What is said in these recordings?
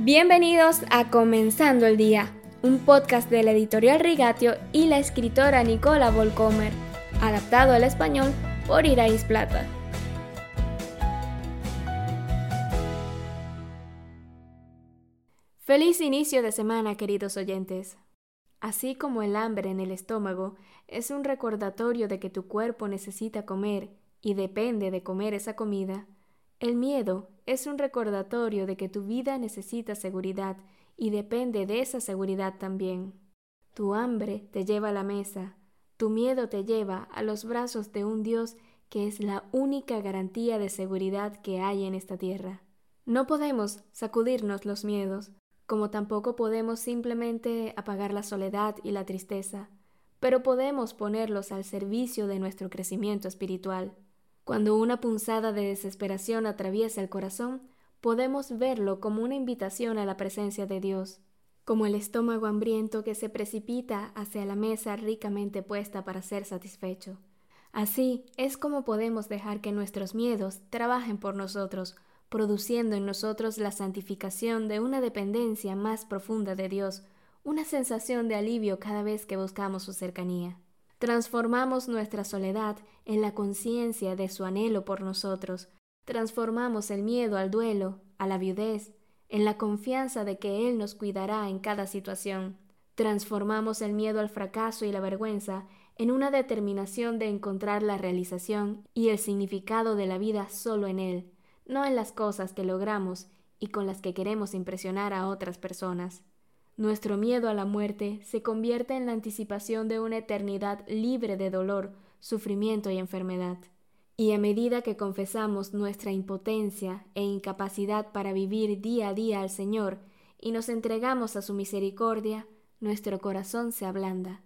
Bienvenidos a Comenzando el Día, un podcast de la editorial Rigatio y la escritora Nicola Volcomer, adaptado al español por Irais Plata. Feliz inicio de semana, queridos oyentes. Así como el hambre en el estómago es un recordatorio de que tu cuerpo necesita comer y depende de comer esa comida, el miedo es un recordatorio de que tu vida necesita seguridad y depende de esa seguridad también. Tu hambre te lleva a la mesa, tu miedo te lleva a los brazos de un Dios que es la única garantía de seguridad que hay en esta tierra. No podemos sacudirnos los miedos, como tampoco podemos simplemente apagar la soledad y la tristeza, pero podemos ponerlos al servicio de nuestro crecimiento espiritual. Cuando una punzada de desesperación atraviesa el corazón, podemos verlo como una invitación a la presencia de Dios, como el estómago hambriento que se precipita hacia la mesa ricamente puesta para ser satisfecho. Así es como podemos dejar que nuestros miedos trabajen por nosotros, produciendo en nosotros la santificación de una dependencia más profunda de Dios, una sensación de alivio cada vez que buscamos su cercanía. Transformamos nuestra soledad en la conciencia de su anhelo por nosotros. Transformamos el miedo al duelo, a la viudez, en la confianza de que Él nos cuidará en cada situación. Transformamos el miedo al fracaso y la vergüenza en una determinación de encontrar la realización y el significado de la vida solo en Él, no en las cosas que logramos y con las que queremos impresionar a otras personas. Nuestro miedo a la muerte se convierte en la anticipación de una eternidad libre de dolor, sufrimiento y enfermedad. Y a medida que confesamos nuestra impotencia e incapacidad para vivir día a día al Señor y nos entregamos a su misericordia, nuestro corazón se ablanda.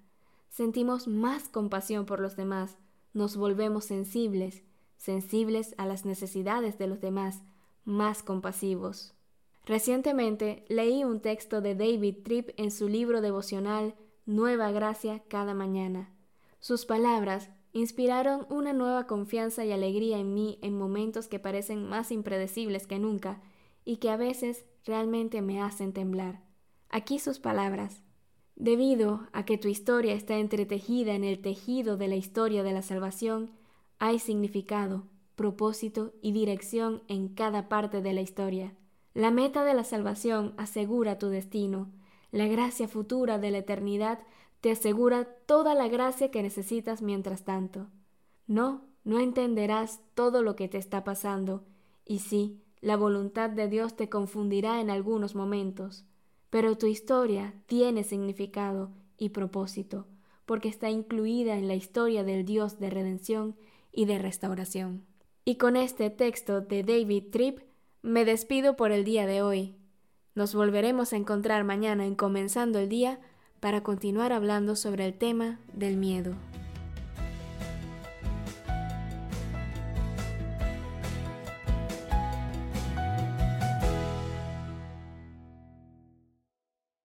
Sentimos más compasión por los demás, nos volvemos sensibles, sensibles a las necesidades de los demás, más compasivos. Recientemente leí un texto de David Tripp en su libro devocional Nueva Gracia cada mañana. Sus palabras inspiraron una nueva confianza y alegría en mí en momentos que parecen más impredecibles que nunca y que a veces realmente me hacen temblar. Aquí sus palabras. Debido a que tu historia está entretejida en el tejido de la historia de la salvación, hay significado, propósito y dirección en cada parte de la historia. La meta de la salvación asegura tu destino. La gracia futura de la eternidad te asegura toda la gracia que necesitas mientras tanto. No, no entenderás todo lo que te está pasando, y sí, la voluntad de Dios te confundirá en algunos momentos, pero tu historia tiene significado y propósito, porque está incluida en la historia del Dios de redención y de restauración. Y con este texto de David Tripp me despido por el día de hoy. Nos volveremos a encontrar mañana en Comenzando el Día para continuar hablando sobre el tema del miedo.